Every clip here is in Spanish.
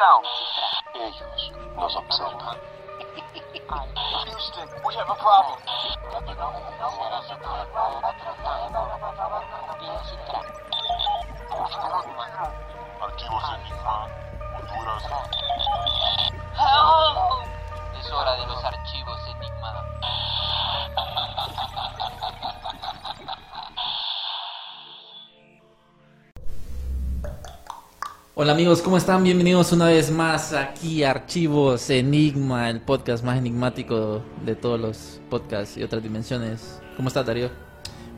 Going down. Ellos nos observan. Houston, we have a problem. Archivos Enigma, Honduras. Es hora de los archivos Hola amigos, ¿cómo están? Bienvenidos una vez más aquí a Archivos Enigma, el podcast más enigmático de todos los podcasts y otras dimensiones. ¿Cómo estás, Darío?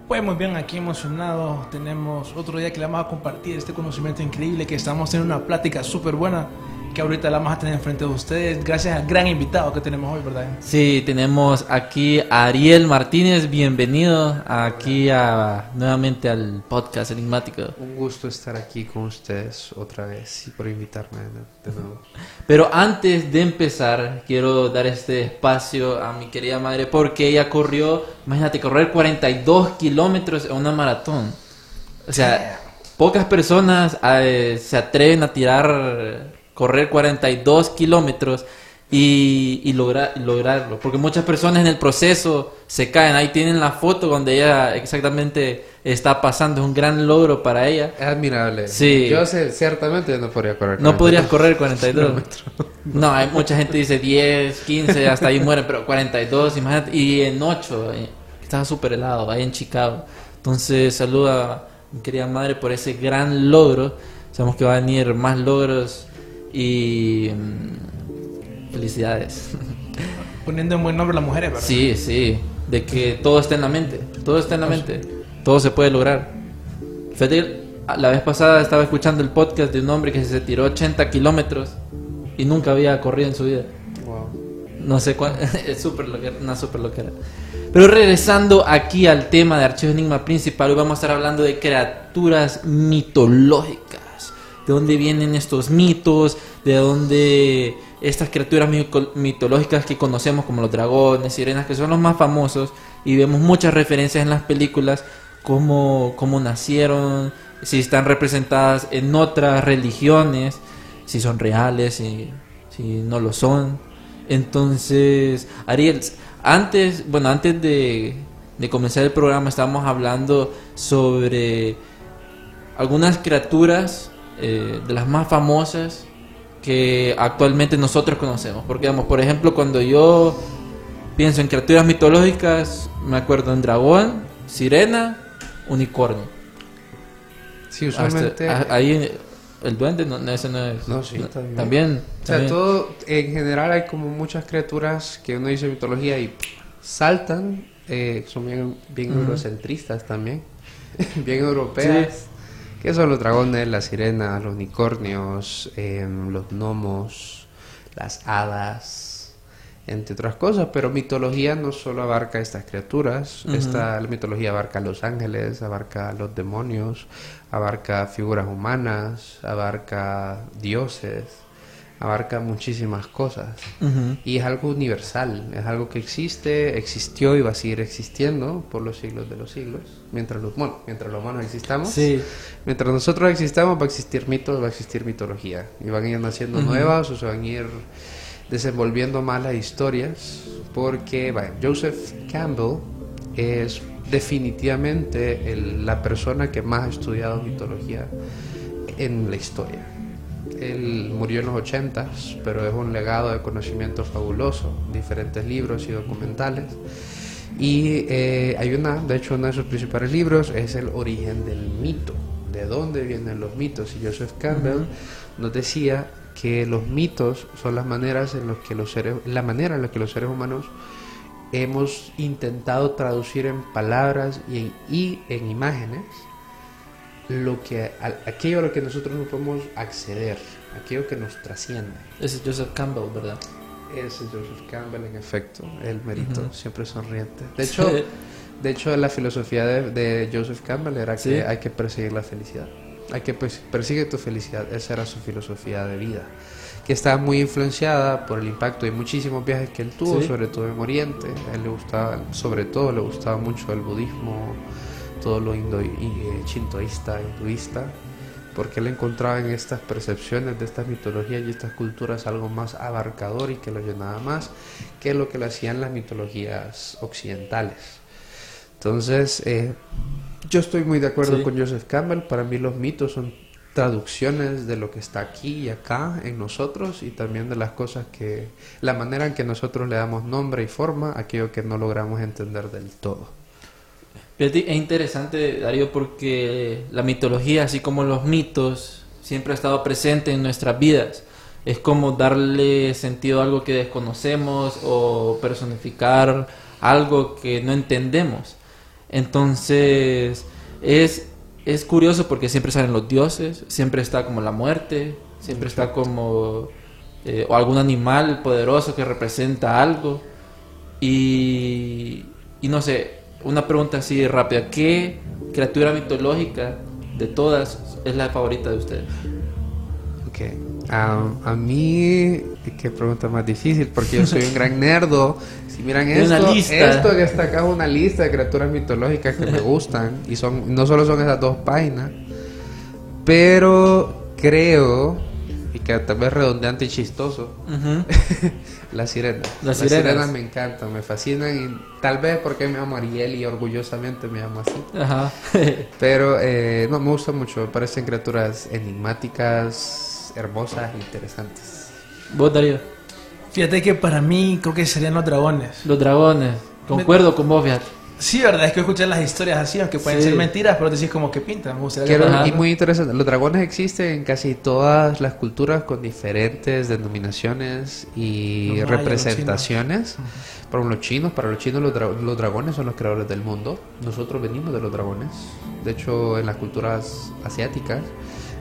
Pues muy bien, aquí emocionado. Tenemos otro día que le vamos a compartir este conocimiento increíble que estamos teniendo una plática súper buena que ahorita la vamos a tener enfrente de ustedes gracias al gran invitado que tenemos hoy, ¿verdad? Sí, tenemos aquí a Ariel Martínez, bienvenido aquí a, nuevamente al podcast enigmático. Un gusto estar aquí con ustedes otra vez y por invitarme de, nuevo. Pero antes de empezar, quiero dar este espacio a mi querida madre porque ella corrió, imagínate, correr 42 kilómetros en una maratón. O sea, pocas personas eh, se atreven a tirar, correr 42 kilómetros y, y logra- lograrlo. Porque muchas personas en el proceso se caen. Ahí tienen la foto donde ella exactamente está pasando. Es un gran logro para ella. Es admirable. Sí. Yo sé, ciertamente no podría correr. No 42 podrías correr 42. kilómetros. No, hay mucha gente dice 10, 15, hasta ahí mueren, pero 42, imagínate. Y en 8, eh, estaba súper helado, ahí en Chicago. Entonces, saluda a mi querida madre por ese gran logro. Sabemos que va a venir más logros y mm, felicidades. Poniendo en buen nombre a las mujeres, ¿verdad? Sí, sí, de que todo está en la mente, todo está en la mente, todo se puede lograr. Que la vez pasada estaba escuchando el podcast de un hombre que se tiró 80 kilómetros y nunca había corrido en su vida. Wow. No sé cuál, es súper loquera, una súper loquera. Pero regresando aquí al tema de Archivo Enigma principal, hoy vamos a estar hablando de criaturas mitológicas. De dónde vienen estos mitos, de dónde estas criaturas mitológicas que conocemos como los dragones, sirenas, que son los más famosos, y vemos muchas referencias en las películas, cómo, cómo nacieron, si están representadas en otras religiones, si son reales, si, si no lo son. Entonces, Ariel, antes, bueno, antes de, de comenzar el programa estábamos hablando sobre algunas criaturas eh, de las más famosas que actualmente nosotros conocemos. Porque, digamos, por ejemplo, cuando yo pienso en criaturas mitológicas, me acuerdo en dragón, sirena, unicornio. Sí, usualmente. Hasta- a- ahí el duende, no, ese no es. No, sí, también. También. o sea, también. todo. En general hay como muchas criaturas que uno dice mitología y saltan. eh, son bien, bien Ujú. eurocentristas también. bien europeas. Que son los dragones, las sirenas, los unicornios, em, los gnomos, las hadas, entre otras cosas. Pero mitología no solo abarca estas criaturas. Esta la mitología abarca a los ángeles, abarca a los demonios, abarca figuras humanas, abarca dioses, abarca muchísimas cosas. Y es algo universal, es algo que existe, existió y va a seguir existiendo por los siglos de los siglos. Mientras los, bueno, mientras los humanos existamos, Sí. mientras nosotros existamos va a existir mitos, va a existir mitología. Y van a ir naciendo nuevas o se van a ir desenvolviendo más las historias. Porque, Joseph Campbell es definitivamente el- la persona que más ha estudiado mitología en la historia. Él murió en los 80, pero es un legado de conocimiento fabuloso, diferentes libros y documentales. Y eh, hay una, de hecho, uno de sus principales libros es El origen del mito, de dónde vienen los mitos. Y Joseph Campbell nos decía que los mitos son las maneras en las que los seres, la manera en la que los seres humanos hemos intentado traducir en palabras y en, y en imágenes lo que, aquello a lo que nosotros no podemos acceder, aquello que nos trasciende. Ese es Joseph Campbell, ¿verdad? Ese es Joseph Campbell, en efecto, el mérito, Ujú. siempre sonriente. De hecho, de hecho la filosofía de, de Joseph Campbell era que Sí. hay que perseguir la felicidad. Hay que pues, persigue tu felicidad, esa era su filosofía de vida, que estaba muy influenciada por el impacto de muchísimos viajes que él tuvo, Sí. sobre todo en Oriente. A él le gustaba, sobre todo le gustaba mucho el budismo, todo lo indo, y, eh, chintoísta, hinduista, porque él encontraba en estas percepciones de estas mitologías y estas culturas algo más abarcador y que lo llenaba más que lo que lo hacían las mitologías occidentales. Entonces, eh, yo estoy muy de acuerdo Sí. con Joseph Campbell. Para mí los mitos son traducciones de lo que está aquí y acá en nosotros y también de las cosas que, la manera en que nosotros le damos nombre y forma a aquello que no logramos entender del todo. Es interesante, Darío, porque la mitología, así como los mitos, siempre ha estado presente en nuestras vidas. Es como darle sentido a algo que desconocemos o personificar algo que no entendemos. Entonces, es, es curioso porque siempre salen los dioses, siempre está como la muerte, siempre está como eh, o algún animal poderoso que representa algo. Y, y no sé, una pregunta así rápida. ¿Qué criatura mitológica de todas es la favorita de ustedes? Ok. A, a mí, qué pregunta más difícil, porque yo soy un gran nerdo. Si miran esto, esto que está acá es una lista de criaturas mitológicas que me gustan. Y son no solo son esas dos páginas, pero creo, y que tal vez redondeante y chistoso, Ujú. las sirenas. Las sirenas. me encantan, me fascinan. Y tal vez porque me llamo Ariel y orgullosamente me llamo así. Ajá. Pero eh, no, me gusta mucho. Me parecen criaturas enigmáticas, hermosas, interesantes. ¿Vos, Darío? Fíjate que para mí creo que serían los dragones. Los dragones. Concuerdo con vos, fíjate. Sí, verdad, es que escuchar las historias así, aunque pueden Sí. ser mentiras, pero decís como que pintan. Me gustaría Quiero- y muy interesante, los dragones existen en casi todas las culturas con diferentes denominaciones y los representaciones. Para los chinos, para los chinos los, dra- los dragones son los creadores del mundo. Nosotros venimos de los dragones. De hecho, en las culturas asiáticas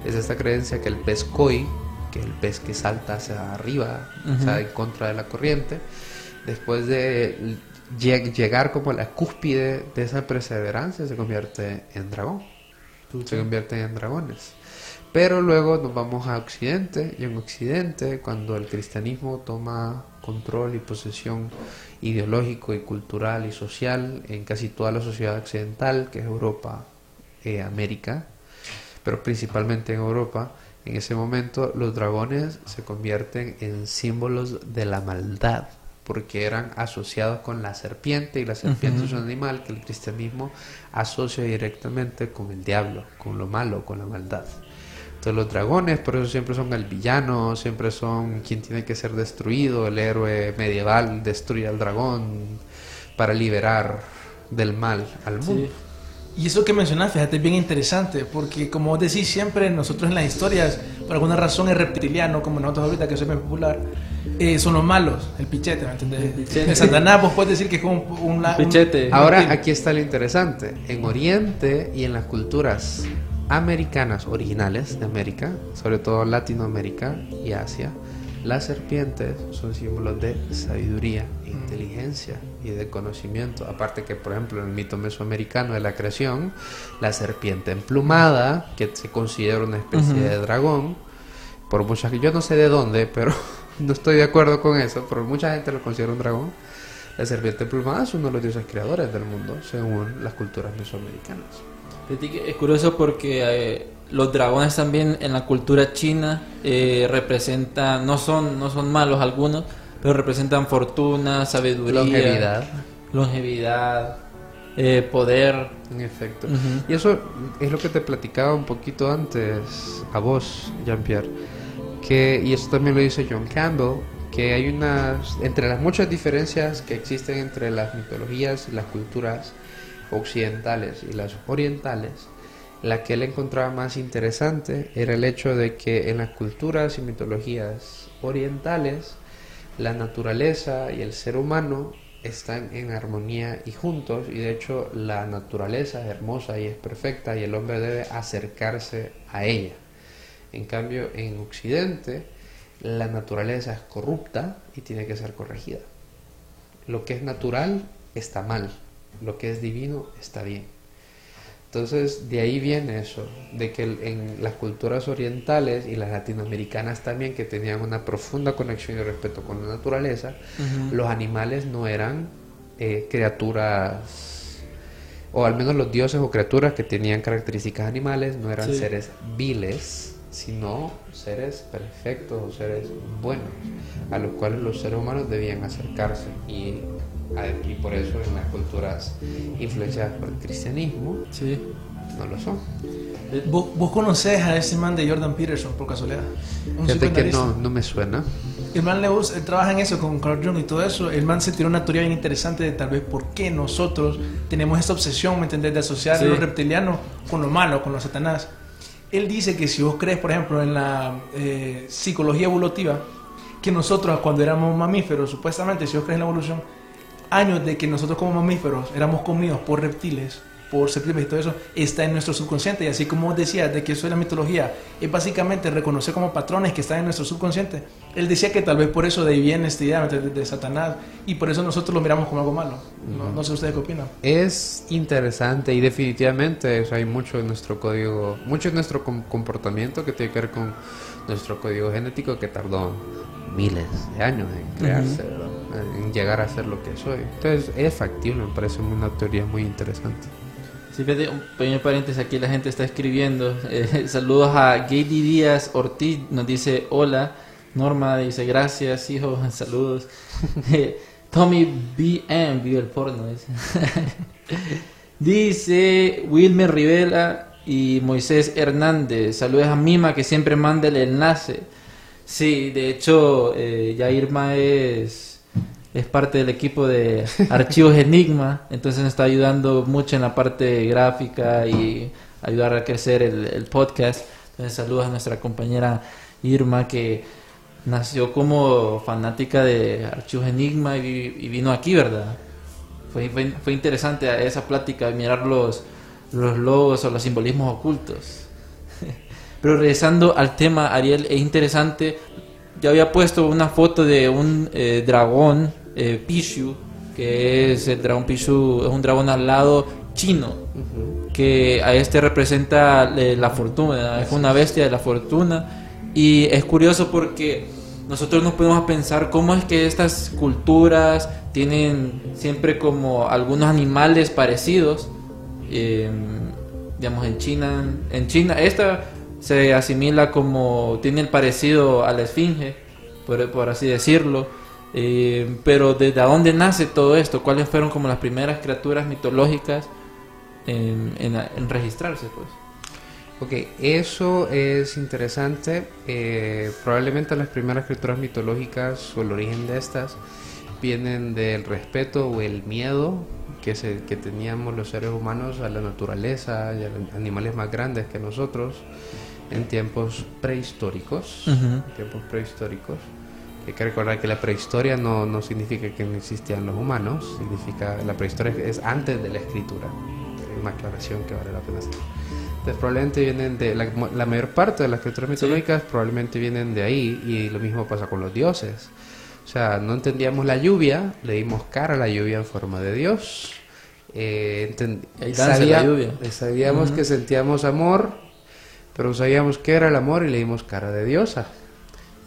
es esta creencia que el pez koi, que es el pez que salta hacia arriba, o sea, en contra de la corriente, después de lleg- llegar como a la cúspide de esa perseverancia, se convierte en dragón. Se convierten en dragones. Pero luego nos vamos a Occidente y en Occidente cuando el cristianismo toma control y posesión ideológico y cultural y social en casi toda la sociedad occidental, que es Europa, eh, América, pero principalmente en Europa, en ese momento los dragones se convierten en símbolos de la maldad, porque eran asociados con la serpiente y la serpiente es un animal que el cristianismo asocia directamente con el diablo, con lo malo, con la maldad. Entonces los dragones por eso siempre son el villano, siempre son quien tiene que ser destruido, el héroe medieval destruye al dragón para liberar del mal al mundo. Sí. Y eso que mencionas, fíjate, es bien interesante, porque como vos decís siempre, nosotros en las historias, por alguna razón el reptiliano, como nosotros ahorita que soy muy popular, eh, son los malos, el pichete, ¿me entendés? El pichete. El Satanás, vos puedes decir que es como un... un- Pichete. un- Ahora un- aquí está lo interesante. En Oriente y en las culturas americanas originales de América, sobre todo Latinoamérica y Asia, las serpientes son símbolos de sabiduría, inteligencia y de conocimiento. Aparte que, por ejemplo, en el mito mesoamericano de la creación, la serpiente emplumada, que se considera una especie de dragón, por muchas yo no sé de dónde, pero no estoy de acuerdo con eso, pero mucha gente lo considera un dragón. La serpiente emplumada es uno de los dioses creadores del mundo, según las culturas mesoamericanas. Es curioso porque eh, los dragones también en la cultura china eh, representan, no son, no son malos algunos, pero representan fortuna, sabiduría, Longevidad, longevidad, eh, poder. en efecto. Y eso es lo que te platicaba un poquito antes a vos, Jean-Pierre, que, y eso también lo dice John Campbell, que hay unas, entre las muchas diferencias que existen entre las mitologías y las culturas occidentales y las orientales, la que él encontraba más interesante era el hecho de que en las culturas y mitologías orientales, la naturaleza y el ser humano están en armonía y juntos y de hecho la naturaleza es hermosa y es perfecta y el hombre debe acercarse a ella. En cambio, en Occidente la naturaleza es corrupta y tiene que ser corregida. Lo que es natural está mal, lo que es divino está bien. Entonces, de ahí viene eso, de que en las culturas orientales y las latinoamericanas también, que tenían una profunda conexión y respeto con la naturaleza, los animales no eran eh, criaturas, o al menos los dioses o criaturas que tenían características animales, no eran Sí. seres viles, sino seres perfectos o seres buenos, a los cuales los seres humanos debían acercarse. Y, a- y por eso en las culturas influenciadas por el cristianismo, Sí. no lo son. ¿Vos, vos conocés a ese man de Jordan Peterson por casualidad? Un Fíjate que no, no me suena. El man le usa- él trabaja en eso con Carl Jung y todo eso. El man se tiró una teoría bien interesante de tal vez por qué nosotros tenemos esta obsesión, ¿me entendés?, de asociar Sí. lo reptiliano con lo malo, con lo satanás. Él dice que si vos crees, por ejemplo, en la eh, psicología evolutiva, que nosotros cuando éramos mamíferos, supuestamente, si vos crees en la evolución, años de que nosotros como mamíferos éramos comidos por reptiles, por serpientes y todo eso, está en nuestro subconsciente. Y así como vos decías de que eso es la mitología, es básicamente reconocer como patrones que están en nuestro subconsciente. Él decía que tal vez por eso de ahí viene esta idea de, de Satanás y por eso nosotros lo miramos como algo malo. No, no sé ustedes qué opinan. Es interesante y definitivamente o sea, hay mucho en nuestro código, mucho en nuestro com- comportamiento que tiene que ver con nuestro código genético que tardó miles de años en crearse, ¿verdad? en llegar a ser lo que soy. Entonces es factible, me parece una teoría muy interesante. Sí, fíjate, un pequeño paréntesis, aquí la gente está escribiendo. Eh, saludos a Gady Díaz Ortiz, nos dice hola. Norma dice gracias, hijo, saludos. Eh, Tommy BM vio el porno. Dice, Wilmer Rivera y Moisés Hernández. Saludos a Mima que siempre manda el enlace. Sí, de hecho, eh, ya Irma es, es parte del equipo de Archivos Enigma, entonces nos está ayudando mucho en la parte gráfica y ayudar a crecer el, podcast. Entonces, saludos a nuestra compañera Irma que nació como fanática de Archivos Enigma y, vi- y vino aquí, ¿verdad? Fue, fue, fue interesante esa plática, mirar los, los logos o los simbolismos ocultos. Pero regresando al tema, Ariel, es interesante. Yo había puesto una foto de un eh, dragón, eh, Pishu, que es el dragón Pishu, es un dragón alado chino, que a este representa eh, la fortuna, es una bestia de la fortuna. Y es curioso porque nosotros nos podemos pensar cómo es que estas culturas tienen siempre como algunos animales parecidos. Eh, digamos en China, en China esta se asimila como tiene el parecido a la esfinge, por, por así decirlo. Eh, pero desde dónde nace todo esto, cuáles fueron como las primeras criaturas mitológicas en, en- en registrarse, pues. Ok, eso es interesante. Eh, probablemente las primeras criaturas mitológicas o el origen de estas vienen del respeto o el miedo que, se, que teníamos los seres humanos a la naturaleza y a los animales más grandes que nosotros en tiempos prehistóricos. Ujú. en tiempos prehistóricos. Hay que recordar que la prehistoria no, no significa que no existían los humanos, significa la prehistoria es antes de la escritura. Es una aclaración que vale la pena hacer. Entonces probablemente vienen de la, la mayor parte de las criaturas mitológicas probablemente vienen de ahí y lo mismo pasa con los dioses. O sea, no entendíamos la lluvia, le dimos cara a la lluvia en forma de Dios. Eh, la lluvia. Sabíamos que sentíamos amor, pero no sabíamos qué era el amor y le dimos cara de diosa.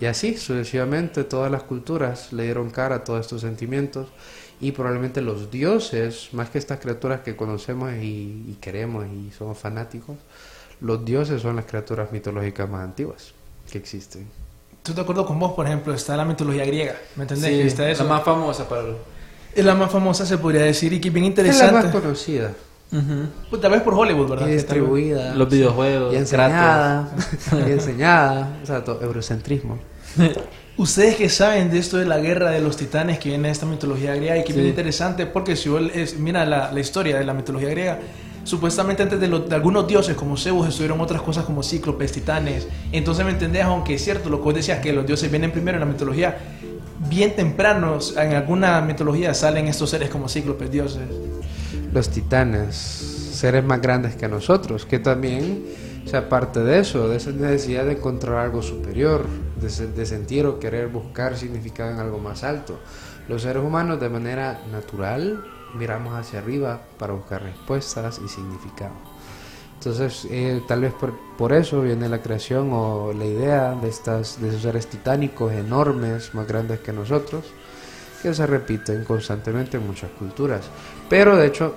Y así sucesivamente todas las culturas le dieron cara a todos estos sentimientos y probablemente los dioses, más que estas criaturas que conocemos y, y queremos y somos fanáticos, los dioses son las criaturas mitológicas más antiguas que existen. Estoy de acuerdo con vos, por ejemplo, está la mitología griega, ¿me entendés? Sí, está la eso. más famosa para Es la más famosa, se podría decir, y que es bien Es la interesante. más conocida Ujú. Pues, tal vez por Hollywood, ¿verdad? y tal distribuida los videojuegos, y enseñada, y enseñada, o sea, todo eurocentrismo. Ustedes que saben de esto de la guerra de los titanes que viene de esta mitología griega y que es Sí. bien interesante porque si vos es, mira la, la historia de la mitología griega, supuestamente antes de, los- de algunos dioses como Zeus estuvieron otras cosas como cíclopes, titanes. Entonces me entendés, aunque es cierto lo que vos decías, que los dioses vienen primero en la mitología, bien tempranos en alguna mitología salen estos seres como cíclopes, dioses. Los titanes, seres más grandes que nosotros, que también, o sea, parte de eso, de esa necesidad de encontrar algo superior, de, se- de sentir o querer buscar significado en algo más alto. Los seres humanos de manera natural miramos hacia arriba para buscar respuestas y significado. Entonces, eh, tal vez por, eso viene la creación o la idea de, estas, de esos seres titánicos enormes, más grandes que nosotros, que se repiten constantemente en muchas culturas. Pero de hecho,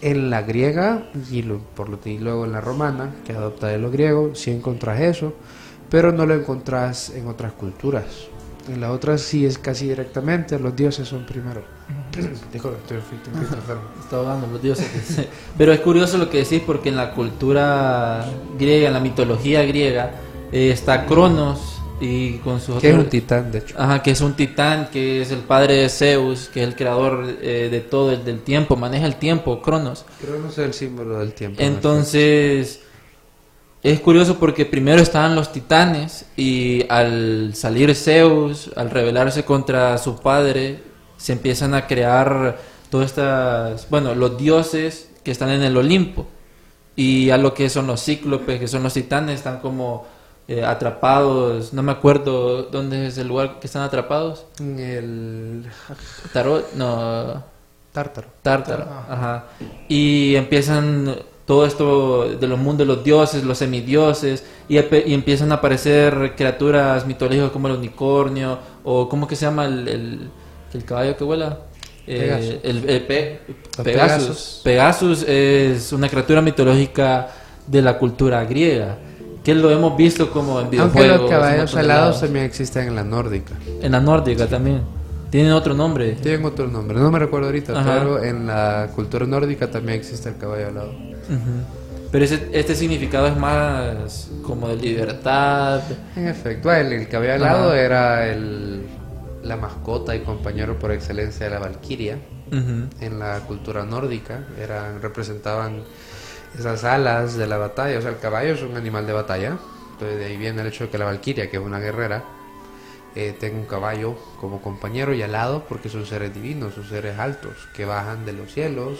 en la griega y, por lo, y luego en la romana, que adopta de lo griego, sí encontrás eso, pero no lo encontrás en otras culturas. En las otras sí es casi directamente, los dioses son primero. estoy- estoy enfermo. Está ahogando los dioses. Pero es curioso lo que decís porque en la cultura griega, en la mitología griega, eh, está Cronos y con sus Que es un titán, de hecho. Ajá, que es un titán, que es el padre de Zeus, que es el creador eh, de todo el del tiempo, maneja el tiempo, Cronos. Cronos es el símbolo del tiempo. ¿no? Entonces, es curioso porque primero estaban los titanes y al salir Zeus, al rebelarse contra su padre, se empiezan a crear todas estas, bueno, los dioses que están en el Olimpo. Y a lo que son los cíclopes, que son los titanes, están como eh, atrapados, no me acuerdo dónde es el lugar que están atrapados. En el Tarot, no, tártaro. Tártaro, ajá. Y empiezan todo esto de los mundos de los dioses, los semidioses, y, empiezan a aparecer criaturas mitológicas como el unicornio, o ¿cómo que se llama el, el, el caballo que vuela? Eh, Pegaso. el, el pe- Los Pegasus. Pegasus es una criatura mitológica de la cultura griega, que lo hemos visto como en Aunque videojuegos. los en caballos alados lados. también existen en la nórdica. En la nórdica también. Tienen otro nombre. Tienen otro nombre, no me recuerdo ahorita, Ajá. pero en la cultura nórdica también existe el caballo alado. Ujú. Pero ese, este significado es más como de libertad. En efecto, el, el caballo alado Ajá. era el, la mascota y compañero por excelencia de la valquiria. En la cultura nórdica eran, representaban esas alas de la batalla. O sea, el caballo es un animal de batalla. Entonces de ahí viene el hecho de que la valquiria, que es una guerrera, eh, tenga un caballo como compañero y alado porque son seres divinos, son seres altos que bajan de los cielos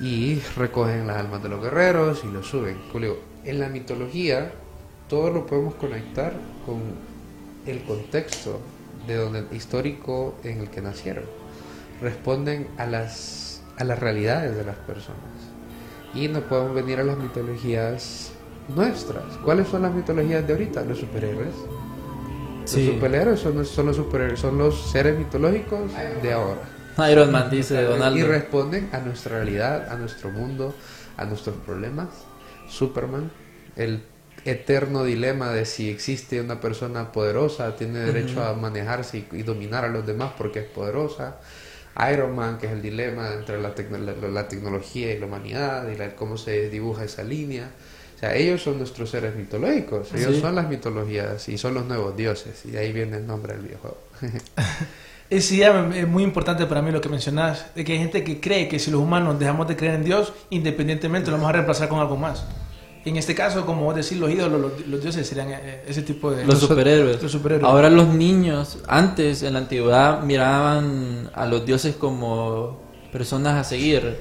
y recogen las almas de los guerreros y los suben. Digo, en la mitología todo lo podemos conectar con el contexto de donde histórico en el que nacieron. Responden a las a las realidades de las personas. Y no podemos venir a las mitologías nuestras. ¿Cuáles son las mitologías de ahorita? Los superhéroes. Sí. Los superhéroes son, son los superhéroes, son los seres mitológicos de ahora. Iron Man dice Donaldo. Y responden a nuestra realidad, a nuestro mundo, a nuestros problemas. Superman, el eterno dilema de si existe una persona poderosa, tiene derecho a manejarse y, y dominar a los demás porque es poderosa. Iron Man, que es el dilema entre la, tecno- la- la tecnología y la humanidad y la- cómo se dibuja esa línea. O sea, ellos son nuestros seres mitológicos, ellos Sí. son las mitologías y son los nuevos dioses. Y de ahí viene el nombre del videojuego. Es, sí, es muy importante para mí lo que mencionás, de que hay gente que cree que si los humanos dejamos de creer en Dios, independientemente lo vamos a reemplazar con algo más. En este caso, como vos decís, los ídolos, los, los dioses serían eh, ese tipo de... Los superhéroes. Los superhéroes. Ahora los niños, antes en la antigüedad miraban a los dioses como personas a seguir.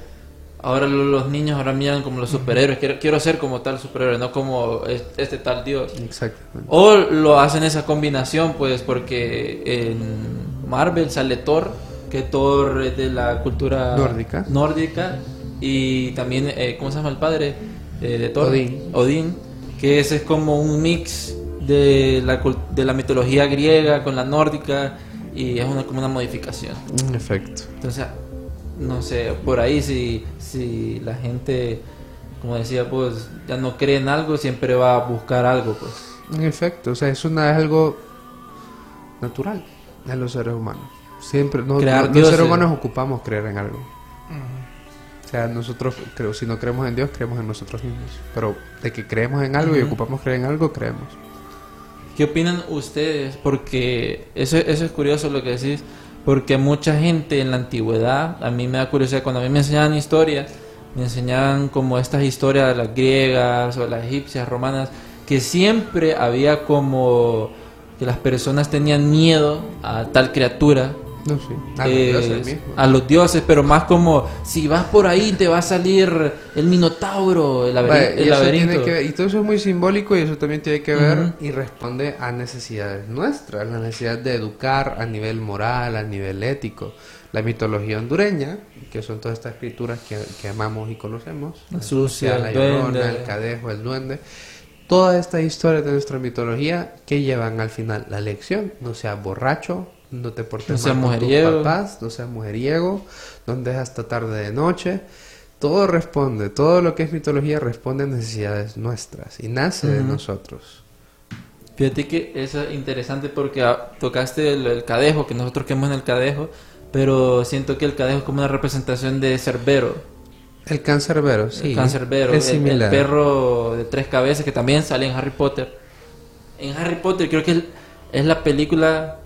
Ahora lo- los niños ahora miran como los superhéroes. Quiero, quiero ser como tal superhéroe, no como es- este tal dios. Exactamente. O lo hacen esa combinación, pues, porque en Marvel sale Thor, que Thor es de la cultura Nórdica. nórdica, y también, eh, ¿cómo se llama el padre eh, de Thor? Odín. Odín, que ese es como un mix de la, cul- de la mitología griega con la nórdica, y es una, como una modificación. En efecto. Entonces, no sé, por ahí si, si la gente, como decía, pues ya no cree en algo, siempre va a buscar algo, pues. En efecto, o sea, es, una, es algo natural en los seres humanos. Siempre, no, Crear no- los seres humanos ocupamos creer en algo. O sea, nosotros, creo, si no creemos en Dios, creemos en nosotros mismos. Pero de que creemos en algo y ocupamos creer en algo, creemos. ¿Qué opinan ustedes? Porque eso, eso es curioso lo que decís, porque mucha gente en la antigüedad, a mí me da curiosidad, cuando a mí me enseñaban historia, me enseñaban como estas historias de las griegas o las egipcias, romanas, que siempre había como que las personas tenían miedo a tal criatura No, sí. A los eh, dioses a los dioses, pero más como si vas por ahí te va a salir el minotauro, el, y, laberinto. tiene que ver- y todo eso es muy simbólico y eso también tiene que ver y responde a necesidades nuestras, la necesidad de educar a nivel moral, a nivel ético. La mitología hondureña, que son todas estas escrituras que, que amamos y conocemos, La sucia, la llorona, el cadejo, el duende, todas estas historias de nuestra mitología que llevan al final la lección, no seas borracho, no te portes No seas mal con tus papás, no seas mujeriego, no andes hasta tarde de noche. Todo responde, todo lo que es mitología responde a necesidades nuestras y nace de nosotros. Fíjate que eso es interesante porque ah, tocaste el, el cadejo, que nosotros queremos en el cadejo, pero siento que el cadejo es como una representación de Cerbero. El cancerbero, sí. el cancerbero, es el- el, perro de tres cabezas que también sale en Harry Potter. En Harry Potter creo que es, es la película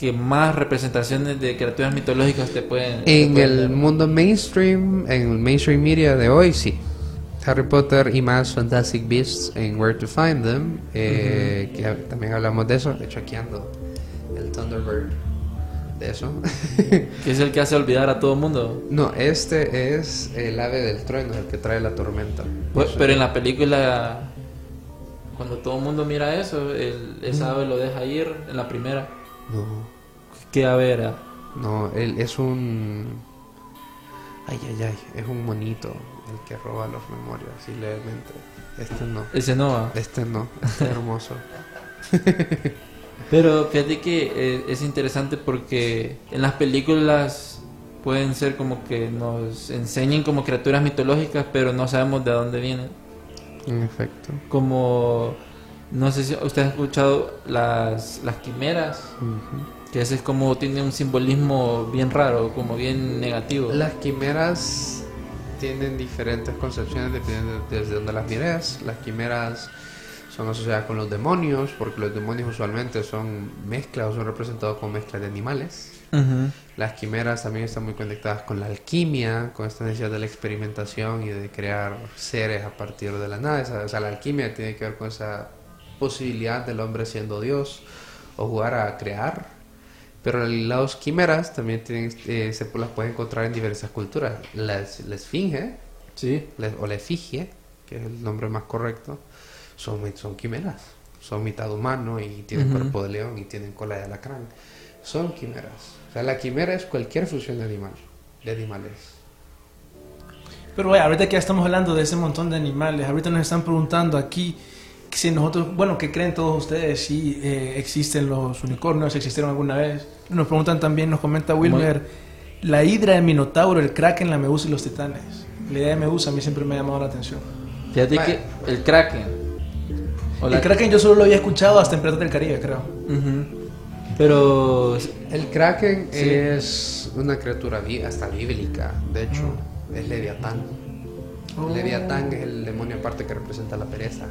que más representaciones de criaturas mitológicas te pueden... te En pueden el dar. mundo mainstream, en el mainstream media de hoy, sí. Harry Potter y más Fantastic Beasts en Where to Find Them, eh, que también hablamos de eso. De hecho, aquí ando el Thunderbird de eso. Que es el que hace olvidar a todo el mundo. no, este es el ave del trueno, el que trae la tormenta. Pues, pero en la película, cuando todo el mundo mira eso, el, esa ave lo deja ir en la primera. No, ¿Qué ave era? no, él es un... Ay, ay, ay, es un monito el que roba los memorias así levemente. Este no, Ese no va. este no, este es hermoso. Pero fíjate que eh, es interesante porque en las películas pueden ser como que nos enseñen como criaturas mitológicas, pero no sabemos de dónde vienen. En efecto. Como, no sé si usted ha escuchado las, las quimeras, que ese es como tiene un simbolismo bien raro, como bien negativo. Las quimeras tienen diferentes concepciones dependiendo de- desde donde las mires. Las quimeras son asociadas con los demonios, porque los demonios usualmente son mezclas o son representados como mezclas de animales. Las quimeras también están muy conectadas con la alquimia, con esta necesidad de la experimentación y de crear seres a partir de la nada. O sea, la alquimia tiene que ver con esa posibilidad del hombre siendo Dios o jugar a crear. Pero las quimeras también tienen, eh, se las puede encontrar en diversas culturas. La, la esfinge Sí. la- o la efigie, que es el nombre más correcto, son, son quimeras. Son mitad humano y tienen Ujú. cuerpo de león y tienen cola de alacrán. Son quimeras. O sea, la quimera es cualquier fusión de animal, de animales. Pero vaya, ahorita que ya estamos hablando de ese montón de animales, ahorita nos están preguntando aquí si nosotros, bueno, ¿qué creen todos ustedes? Si eh, existen los unicornios, existieron alguna vez. Nos preguntan también, nos comenta Wilmer, la hidra, el minotauro, el kraken, la medusa y los titanes. La idea de medusa a mí siempre me ha llamado la atención. Fíjate Vale. que el kraken. El kraken yo solo lo había escuchado hasta en Piratas del Caribe, creo. Pero El kraken Sí. es una criatura hasta bíblica. De hecho, es Leviatán. Oh. Leviatán es el demonio aparte que representa la pereza.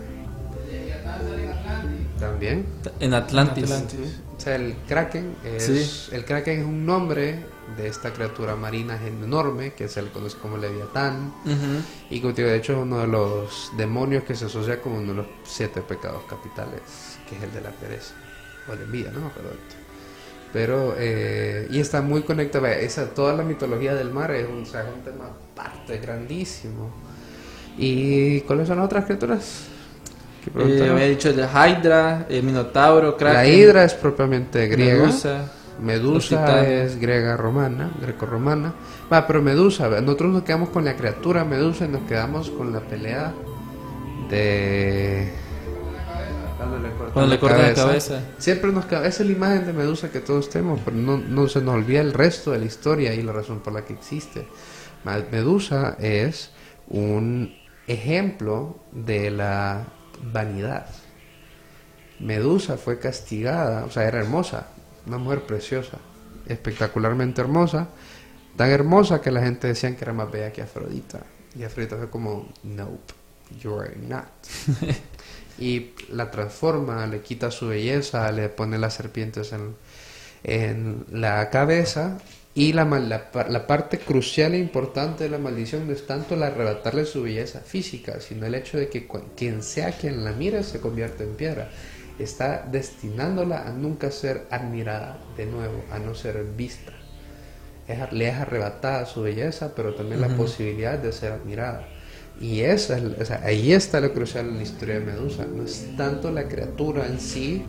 También. en Atlantis. Atlantis. O sea, el kraken es, Sí. el kraken es un nombre de esta criatura marina enorme que se le conoce como Leviatán. Ujú. Y como te digo, de hecho es uno de los demonios que se asocia con uno de los siete pecados capitales, que es el de la pereza, o la envidia, no ahorita. Pero, eh, y está muy conectada, esa, toda la mitología del mar es un, o sea, es un tema aparte, grandísimo. ¿Y cuáles son las otras criaturas? ¿Qué Eh, preguntaron? había dicho el Hydra, el Minotauro, Kraken. la hidra es propiamente griega. Medusa. Medusa es griega romana, greco-romana. Va, pero Medusa, nosotros nos quedamos con la criatura Medusa y nos quedamos con la pelea de... Cuando le cortan, Cuando le cortan la cabeza. Siempre nos queda, esa es la imagen de Medusa que todos tenemos, pero no, no se nos olvida el resto de la historia y la razón por la que existe. Medusa es un ejemplo de la vanidad. Medusa fue castigada, o sea, era hermosa, una mujer preciosa, espectacularmente hermosa, tan hermosa que la gente decían que era más bella que Afrodita. Y Afrodita fue como, nope, you are not. y la transforma, le quita su belleza, le pone las serpientes en, en la cabeza Y la, la, la parte crucial e importante de la maldición no es tanto el arrebatarle su belleza física, sino el hecho de que quien sea quien la mire se convierte en piedra. Está destinándola a nunca ser admirada de nuevo, a no ser vista. Es- le es arrebatada su belleza, pero también la posibilidad de ser admirada. Y esa es, o sea, ahí está lo crucial en la historia de Medusa. No es tanto la criatura en sí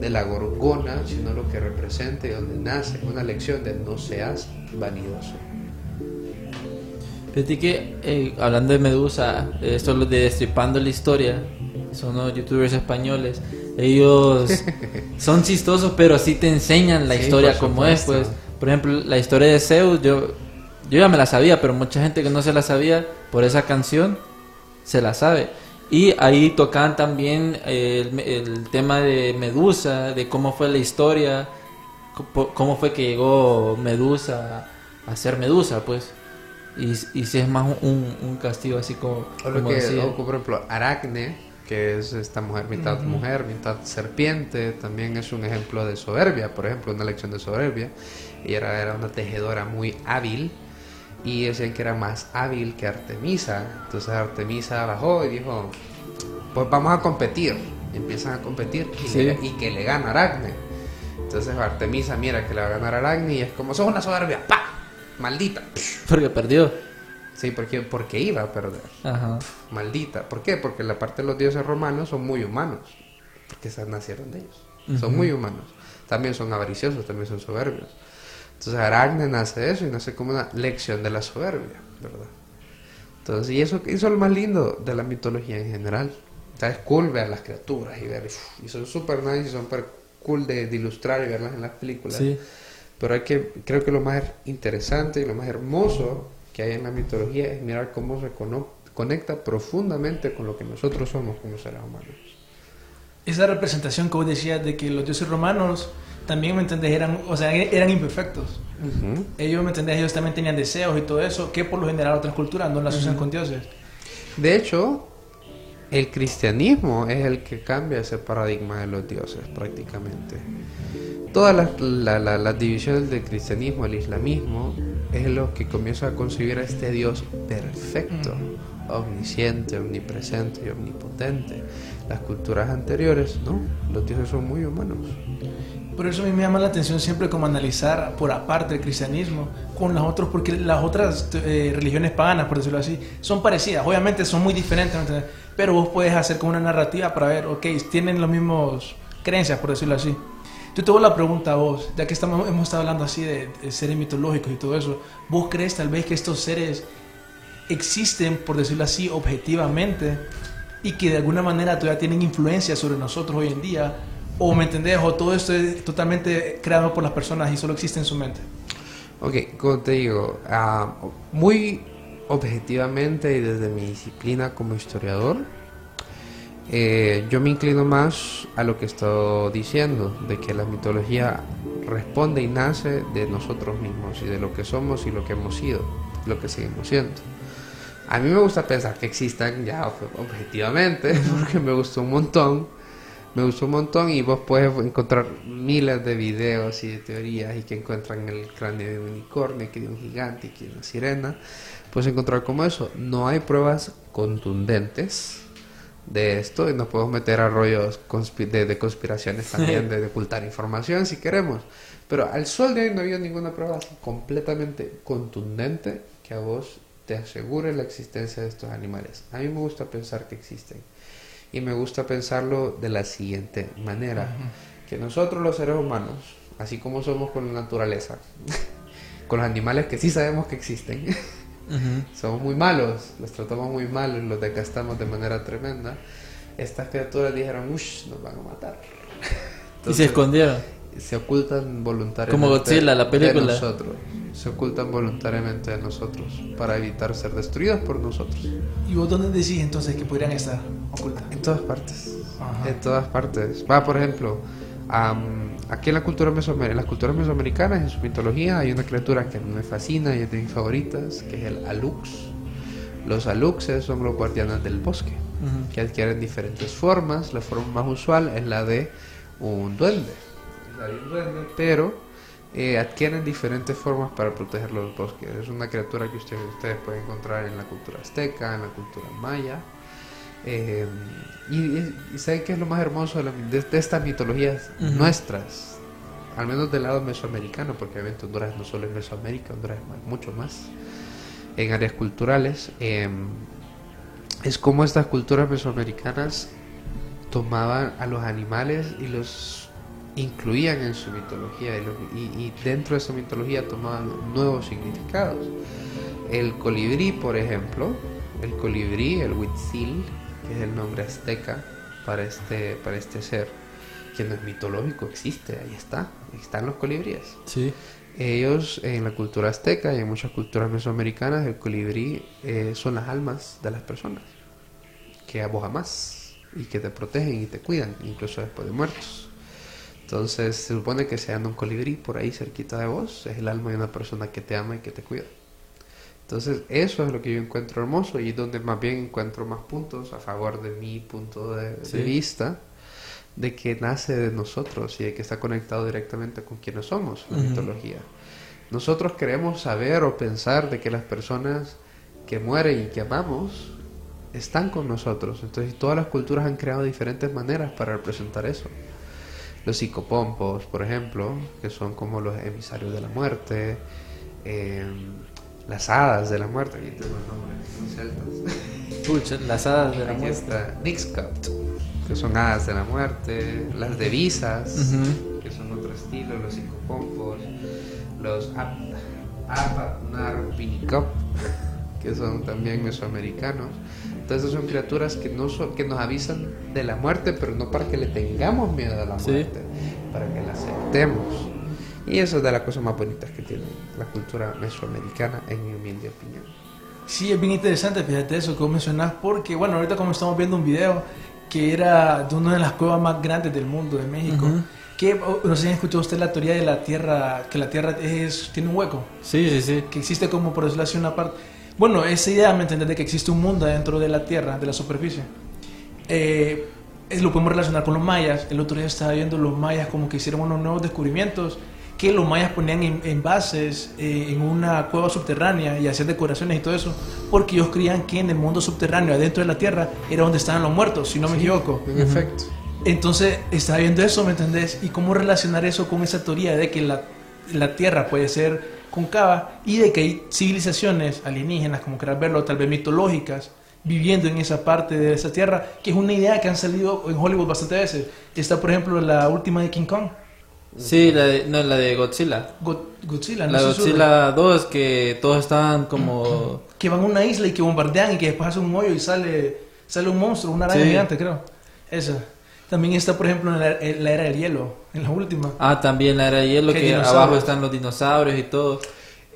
de la gorgona, sino lo que representa y donde nace. Una lección de no seas vanidoso. Fíjate que, eh, hablando de Medusa, esto lo de Destripando la Historia, son unos youtubers españoles. Ellos son chistosos, pero sí te enseñan la Sí, historia como es. Pues, por ejemplo, la historia de Zeus, yo, yo ya me la sabía, pero mucha gente que no se la sabía por esa canción se la sabe. Y ahí tocaban también eh, el, el tema de Medusa, de cómo fue la historia, cómo fue que llegó Medusa a ser Medusa, pues. Y, y si es más un, un castigo así como, como que, decía. o por ejemplo, Aracne, que es esta mujer mitad mujer, mitad serpiente, también es un ejemplo de soberbia, por ejemplo, una lección de soberbia. Ella era, era una tejedora muy hábil y decían que era más hábil que Artemisa. Entonces Artemisa bajó y dijo, pues vamos a competir. Y empiezan a competir y, Sí. le- y que le gana Aracne. Entonces Artemisa mira que le va a ganar Aracne y es como, sos una soberbia, ¡pa! Maldita. Porque perdió. Sí, porque, porque iba a perder Ajá. maldita. ¿Por qué? Porque la parte de los dioses romanos son muy humanos. Porque esas nacieron de ellos. Son muy humanos. También son avariciosos, también son soberbios. Entonces Aracne nace de eso y nace como una lección de la soberbia, ¿verdad? Entonces, y eso, eso es lo más lindo de la mitología en general. O sea, es cool ver las criaturas y ver, y son super nice y son super cool de, de ilustrar y verlas en las películas. Sí. Pero hay que, creo que lo más interesante y lo más hermoso que hay en la mitología es mirar cómo se conecta profundamente con lo que nosotros somos como seres humanos. Esa representación que vos decías de que los dioses romanos también, ¿me entendés? Eran, o sea, eran imperfectos. Ellos, ¿me entendés? Ellos también tenían deseos y todo eso, que por lo general otras culturas no lo asocian con dioses. De hecho, el cristianismo es el que cambia ese paradigma de los dioses prácticamente. Todas las, la- la- las divisiones del cristianismo, el islamismo, es lo que comienza a concebir a este Dios perfecto, omnisciente, omnipresente y omnipotente. Las culturas anteriores, no, los dioses son muy humanos. Por eso a mí me llama la atención siempre como analizar por aparte el cristianismo con las otras, porque las otras eh, religiones paganas, por decirlo así, son parecidas. Obviamente son muy diferentes, ¿me entiendes? pero vos puedes hacer como una narrativa para ver, ok, tienen los mismos creencias, por decirlo así. Yo te hago la pregunta a vos, ya que estamos, hemos estado hablando así de, de seres mitológicos y todo eso, ¿vos crees tal vez que estos seres existen, por decirlo así, objetivamente y que de alguna manera todavía tienen influencia sobre nosotros hoy en día? ¿O me entendés? ¿O todo esto es totalmente creado por las personas y solo existe en su mente? Ok, como te digo, ah, muy objetivamente y desde mi disciplina como historiador, eh, yo me inclino más a lo que he estado diciendo, de que la mitología responde y nace de nosotros mismos y de lo que somos y lo que hemos sido, lo que seguimos siendo. A mí me gusta pensar que existan ya ob- objetivamente, porque me gustó un montón. Me gustó un montón y vos puedes encontrar miles de videos y de teorías y que encuentran el cráneo de un unicornio, que de un gigante, que de una sirena. Puedes encontrar como eso. No hay pruebas contundentes de esto y nos podemos meter a rollos conspi- de, de conspiraciones también, de, de ocultar información si queremos. Pero al sol de hoy no ha habido ninguna prueba completamente contundente que a vos te asegure la existencia de estos animales. A mí me gusta pensar que existen. Y me gusta pensarlo de la siguiente manera. Que nosotros los seres humanos, así como somos con la naturaleza, con los animales que sí sabemos que existen, somos muy malos, los tratamos muy mal los desgastamos de manera tremenda. Estas criaturas dijeron, uff, nos van a matar. y se escondieron. Se ocultan voluntariamente Como Godzilla, la película. de nosotros. Se ocultan voluntariamente de nosotros para evitar ser destruidos por nosotros. ¿Y vos dónde decís entonces que podrían estar ocultas? En todas partes. Ajá. En todas partes. Va, por ejemplo, am, aquí en la cultura en las culturas mesoamericanas, en su mitología, hay una criatura que me fascina y es de mis favoritas, que es el alux. Los aluxes son los guardianes del bosque, que adquieren diferentes formas. La forma más usual es la de un duende. Un duende, pero eh, adquieren diferentes formas para proteger los bosques. Es una criatura que ustedes, ustedes pueden encontrar en la cultura azteca, en la cultura maya. Eh, y, y ¿saben qué es lo más hermoso de, la- de- de estas mitologías Ujú. nuestras? Al menos del lado mesoamericano, porque obviamente Honduras no solo es Mesoamérica, Honduras es más- mucho más en áreas culturales. eh, es como estas culturas mesoamericanas tomaban a los animales y los incluían en su mitología y, los- y- y dentro de esa mitología tomaban nuevos significados. El colibrí, por ejemplo, el colibrí, el huitzil, que es el nombre azteca para este, para este ser, que no es mitológico, existe, ahí está, ahí están los colibríes. Sí. Ellos, en la cultura azteca y en muchas culturas mesoamericanas, el colibrí eh, son las almas de las personas que vos amás y que te protegen y te cuidan, incluso después de muertos. Entonces, se supone que se anda un colibrí por ahí cerquita de vos, es el alma de una persona que te ama y que te cuida. Entonces, eso es lo que yo encuentro hermoso y donde más bien encuentro más puntos a favor de mi punto de, vista, de que nace de nosotros y de que está conectado directamente con quienes somos, la mitología. Nosotros queremos saber o pensar de que las personas que mueren y que amamos están con nosotros. Entonces, todas las culturas han creado diferentes maneras para representar eso. Los psicopompos, por ejemplo, que son como los emisarios de la muerte, em, las hadas de la muerte, aquí tengo el nombre, los celtas. Pucha, las hadas de la Aquí muerte. está Nixcut, que son hadas de la muerte, las divisas, Ujú. que son otro estilo, los psicopompos, los Apatnarpinikop, que son también mesoamericanos. Entonces son criaturas que, no son, que nos avisan de la muerte, pero no para que le tengamos miedo a la Sí. muerte, para que la aceptemos. Y eso es de las cosas más bonitas que tiene la cultura mesoamericana, en mi humilde opinión. Sí, es bien interesante, fíjate eso que vos mencionás, porque bueno, ahorita como estamos viendo un video que era de una de las cuevas más grandes del mundo, de México, Ujú. que oh, no sé si han escuchado usted la teoría de la Tierra, que la Tierra es, tiene un hueco, Sí, sí, sí. que existe como por decirlo así una parte. Bueno, esa idea, ¿me entendés? De que existe un mundo dentro de la Tierra, de la superficie. Eh, es- lo podemos relacionar con los mayas. El otro día estaba viendo los mayas como que hicieron unos nuevos descubrimientos que los mayas ponían en, en bases eh, en una cueva subterránea y hacían decoraciones y todo eso porque ellos creían que en el mundo subterráneo, adentro de la Tierra, era donde estaban los muertos, si no me equivoco. En efecto. Entonces, estaba viendo eso, ¿me entendés? Y cómo relacionar eso con esa teoría de que la, la Tierra puede ser y de que hay civilizaciones alienígenas, como quieras verlo, tal vez mitológicas, viviendo en esa parte de esa Tierra, que es una idea que han salido en Hollywood bastantes veces. Está, por ejemplo, la última de King Kong, Sí, la de, no, la de Godzilla. Go- Godzilla, no La Godzilla 2, que todos estaban como... que van a una isla y que bombardean y que después hace un hoyo y sale, sale un monstruo, una araña Sí. gigante, creo. Esa. También está, por ejemplo, en la, en la era del hielo, en la última. Ah, también la era de hielo, Que abajo están los dinosaurios y todo.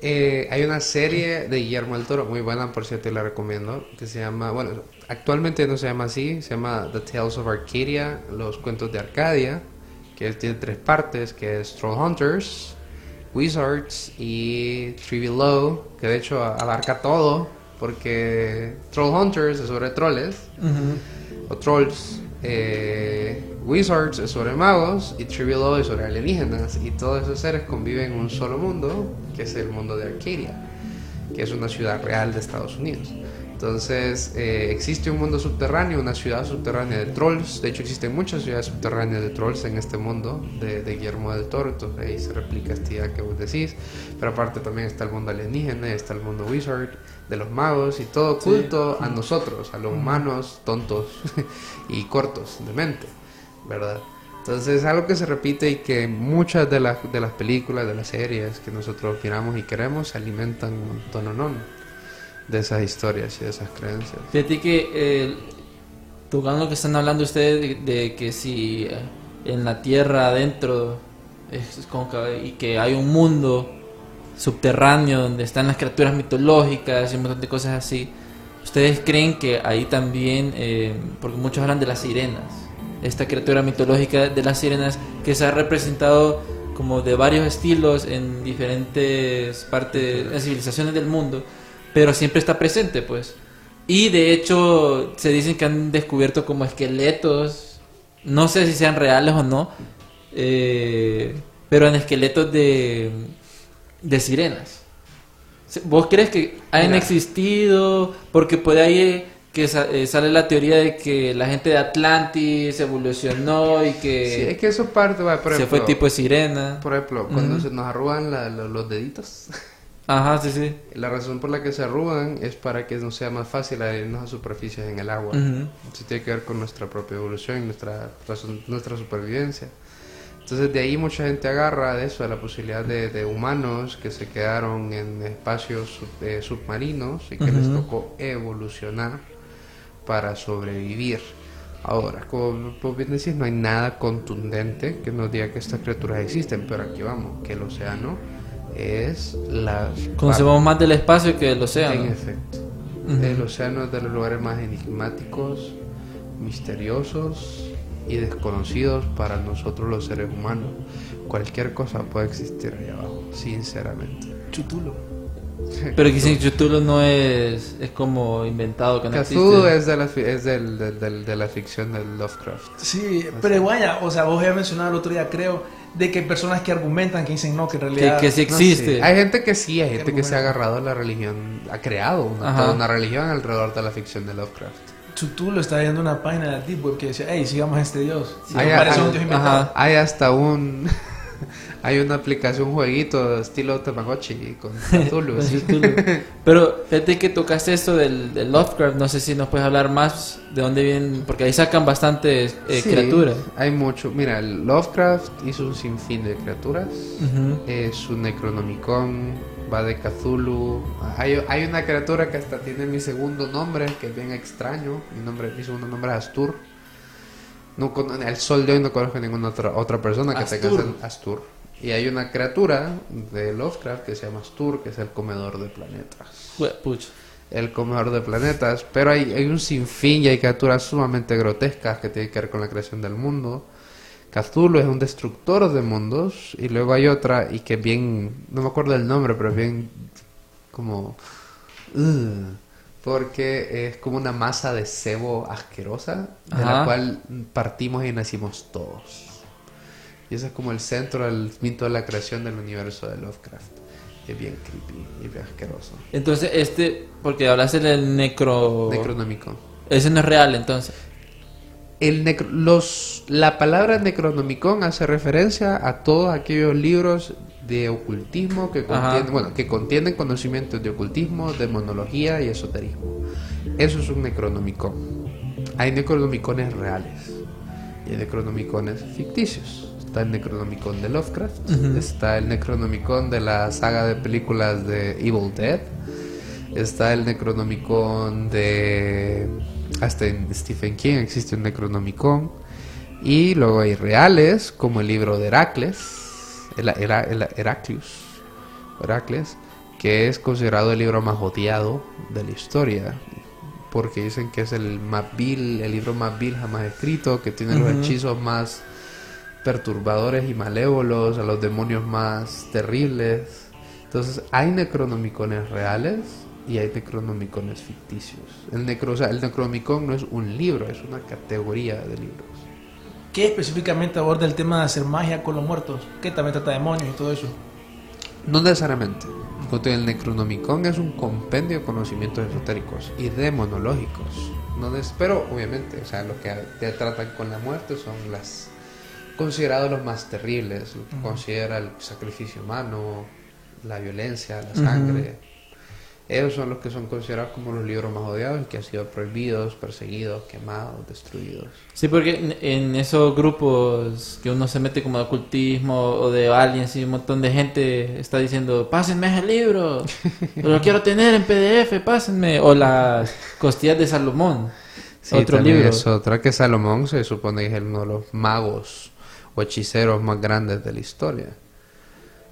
Eh, hay una serie de Guillermo del Toro, muy buena, por cierto, y la recomiendo, que se llama, bueno, actualmente no se llama así, se llama The Tales of Arcadia, los cuentos de Arcadia, que tiene tres partes, que es Trollhunters, Wizards y Tree Below, que de hecho abarca todo, porque Trollhunters es sobre troles, o trolls. Eh, Wizards es sobre magos y Tree Below es sobre alienígenas. Y todos esos seres conviven en un solo mundo, que es el mundo de Arcadia, que es una ciudad real de Estados Unidos. Entonces, eh, existe un mundo subterráneo, una ciudad subterránea de trolls. De hecho, existen muchas ciudades subterráneas de trolls en este mundo de, de Guillermo del Toro. Entonces, ahí se replica esta idea que vos decís. Pero aparte, también está el mundo alienígena, está el mundo wizard, de los magos y todo oculto a nosotros, a los humanos tontos y cortos de mente, ¿verdad? Entonces, es algo que se repite y que muchas de las, de las películas, de las series que nosotros miramos y queremos se alimentan un montón de esas historias y de esas creencias. Fíjate que eh, tocando lo que están hablando ustedes de, de que si eh, en la tierra adentro es cóncava y que hay un mundo subterráneo donde están las criaturas mitológicas y un montón de cosas así, ¿ustedes creen que ahí también, eh, porque muchos hablan de las sirenas, esta criatura mitológica de las sirenas que se ha representado como de varios estilos en diferentes partes, en civilizaciones del mundo, pero siempre está presente, pues. Y de hecho se dicen que han descubierto como esqueletos, no sé si sean reales o no, eh, pero en esqueletos de, de sirenas. ¿Vos crees que Mira. existido? Porque por ahí que sa- eh, sale la teoría de que la gente de Atlantis evolucionó y Sí, que es que eso parte, va, por se ejemplo, fue tipo de sirena. por ejemplo, cuando se nos arrugan la- los deditos, Ajá, sí, sí. la razón por la que se arrugan es para que nos sea más fácil adherirnos a superficies en el agua. Ujú. Eso tiene que ver con nuestra propia evolución y nuestra, nuestra supervivencia. Entonces de ahí mucha gente agarra de eso, de la posibilidad de, de humanos que se quedaron en espacios eh, submarinos y que les Ujú. tocó evolucionar para sobrevivir. Ahora, como vos bien decís, no hay nada contundente que nos diga que estas criaturas existen, pero aquí vamos, que el océano es la... Conocemos más del espacio que del océano. En efecto. Ujú. El océano es de los lugares más enigmáticos, misteriosos y desconocidos para nosotros los seres humanos. Cualquier cosa puede existir allá abajo, sinceramente. Chutulo. Pero dicen Cthulhu no es, es como inventado, que no Cthulhu existe. es, de la, fi- es del, del- del- de la ficción del Lovecraft. Sí, pero igual, ya, o sea, vos habías mencionado el otro día, creo, de que hay personas que argumentan que dicen no, que en realidad. que sí No, existe. sí. Hay gente que sí, hay gente que se ha agarrado a la religión, ha creado una, Ajá. toda una religión alrededor de la ficción de Lovecraft. Chutulo está viendo una página de la Deep Web que decía, hey, sigamos a este dios. Sí, hay- parece hay- un dios inventado. ajá. Hay hasta un... hay una aplicación, un jueguito estilo Tamagotchi con Cthulhu. Cthulhu. Pero fíjate que tocaste esto del, del Lovecraft, no sé si nos puedes hablar más de dónde vienen, porque ahí sacan bastantes eh, Sí, criaturas. Hay mucho. Mira, el Lovecraft hizo un sinfín de criaturas. Es su Necronomicon, va de Cthulhu. Hay, hay una criatura que hasta tiene mi segundo nombre, que es bien extraño. Mi, nombre, mi segundo nombre es Astur. No, con- el sol de hoy no conozco ninguna otra, otra persona que tenga Astur. ese Astur. Y hay una criatura de Lovecraft que se llama Astur, que es el comedor de planetas. Pucha. El comedor de planetas. Pero hay, hay un sinfín y hay criaturas sumamente grotescas que tienen que ver con la creación del mundo. Cthulhu es un destructor de mundos. Y luego hay otra, y que es bien. No me acuerdo del nombre, pero es bien. Como. "Ugh", porque es como una masa de sebo asquerosa. De la Ajá. cual partimos y nacimos todos. Y ese es como el centro del mito de la creación del universo de Lovecraft. Es bien creepy y bien asqueroso. Entonces, este, porque hablaste del necro... Necronómico. Ese no es real, entonces. El necro- los, la palabra Necronomicon hace referencia a todos aquellos libros de ocultismo que contienen, bueno, que contienen conocimientos de ocultismo, demonología y esoterismo. Eso es un Necronomicon. Hay Necronomicones reales y hay Necronomicones ficticios. Está el Necronomicon de Lovecraft, está el Necronomicon de la saga de películas de Evil Dead, está el Necronomicon de... Hasta en Stephen King existe un Necronomicon. Y luego hay reales, como el libro de Heracles, el, Hera- el Heraclius, Heracles, que es considerado el libro más odiado de la historia. Porque dicen que es el más vil, el libro más vil jamás escrito, que tiene los hechizos más perturbadores y malévolos, a los demonios más terribles. Entonces, hay necronomicones reales y hay necronomicones ficticios. El, necro, o sea, el necronomicon no es un libro, es una categoría de libros. ¿Qué específicamente aborda el tema de hacer magia con los muertos? Que también trata de demonios y todo eso. No necesariamente. El Necronomicon es un compendio de conocimientos esotéricos y demonológicos. No des- pero obviamente, o sea, los que te tratan con la muerte son las considerados los más terribles, lo que considera el sacrificio humano, la violencia, la sangre. Esos son los que son considerados como los libros más odiados que han sido prohibidos, perseguidos, quemados, destruidos. Sí, porque en, en esos grupos que uno se mete como de ocultismo o de aliens y un montón de gente está diciendo, pásenme ese libro, lo quiero tener en PDF, pásenme. O las costillas de Salomón, Sí, otro libro. es otra que Salomón se supone que es uno de los magos o hechiceros más grandes de la historia.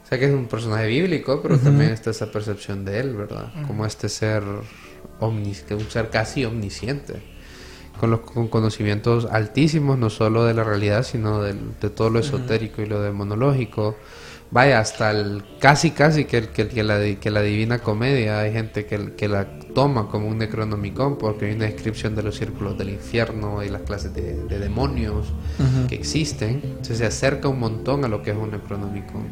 O sea que es un personaje bíblico, pero también está esa percepción de él, ¿verdad? Como este ser omnis, que un ser casi omnisciente, con los con conocimientos altísimos, no solo de la realidad, sino del- de todo lo esotérico y lo demonológico. Vaya, hasta el casi casi que, que, que la, que la Divina Comedia, hay gente que, que la toma como un Necronomicon porque hay una descripción de los círculos del infierno y las clases de, de demonios que existen. Entonces se acerca un montón a lo que es un Necronomicon.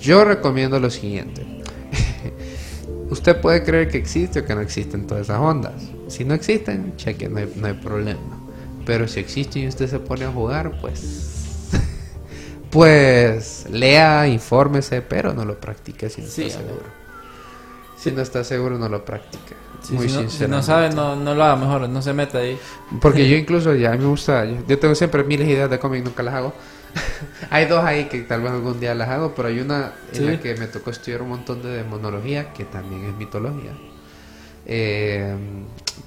Yo recomiendo lo siguiente. Usted puede creer que existe o que no existen todas esas ondas. Si no existen, cheque, no hay, no hay problema. Pero si existen y usted se pone a jugar, pues. Pues lea, infórmese, pero no lo practique si no Sí, está seguro. Si no está seguro, no lo practique. Sí, Muy si, no, si no sabe, no, no lo haga mejor, no se meta ahí. Porque yo incluso ya me gusta, yo, yo tengo siempre miles de ideas de cómic, nunca las hago. hay dos ahí que tal vez algún día las hago, pero hay una en Sí. la que me tocó estudiar un montón de demonología, que también es mitología, eh,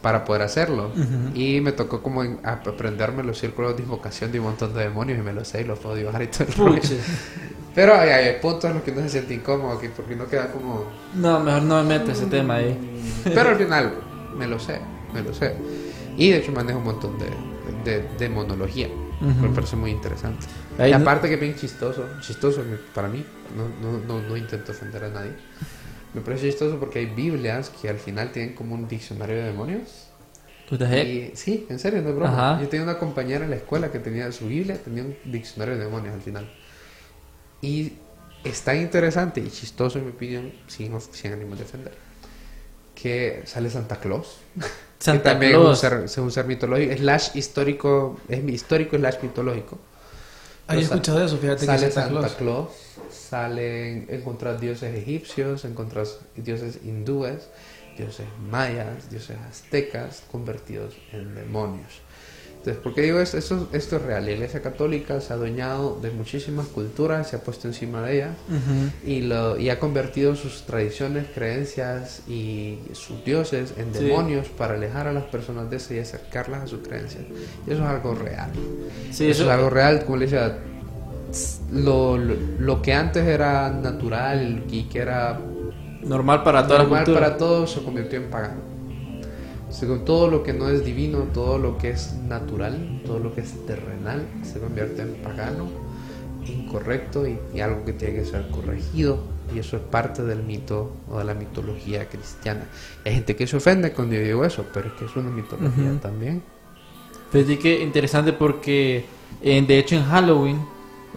para poder hacerlo. Y me tocó como en- ap- aprenderme los círculos de invocación de un montón de demonios y me los sé y los puedo dibujar y todo el rollo. Pero hay, hay puntos en los que uno se siente incómodo, que porque no queda como... No, mejor no me meta ese tema ahí. Pero al final me lo sé, me lo sé. Y de hecho manejo un montón de, de, de monología. Ujú. Me parece muy interesante. Ahí y no- aparte que es bien chistoso, chistoso para mí, no, no, no, no intento ofender a nadie. Me parece chistoso porque hay Biblias que al final tienen como un diccionario de demonios. The heck? Y, sí, en serio, no es broma. Ajá. Yo tenía una compañera en la escuela que tenía su Biblia, tenía un diccionario de demonios al final. Y está interesante y chistoso, en mi opinión, sin, sin ánimo de defender, que sale Santa Claus. Santa que también Claus. es un ser, es un ser mitológico, slash histórico, es mi- histórico slash mitológico. Sa- escuchado eso, fíjate que Sale Santa Santa Claus. Claus, salen, encontrar dioses egipcios, encontrar dioses hindúes, dioses mayas, dioses aztecas, convertidos en demonios. Entonces, ¿por qué digo esto? Esto, esto es real. La Iglesia Católica se ha adueñado de muchísimas culturas, se ha puesto encima de ellas Ujú. y, lo, y ha convertido sus tradiciones, creencias y sus dioses en Sí. demonios para alejar a las personas de eso y acercarlas a sus creencias. Y eso es algo real. Sí, eso eso, es algo real, como le decía, lo, lo, lo que antes era natural y que era normal para toda la normal cultura. para todos se convirtió en pagano. Según todo lo que no es divino, todo lo que es natural, todo lo que es terrenal, se convierte en pagano, incorrecto y, y algo que tiene que ser corregido. Y eso es parte del mito o de la mitología cristiana. Hay gente que se ofende cuando yo digo eso, pero es que es una mitología también. Fíjate que interesante porque, eh, de hecho, en Halloween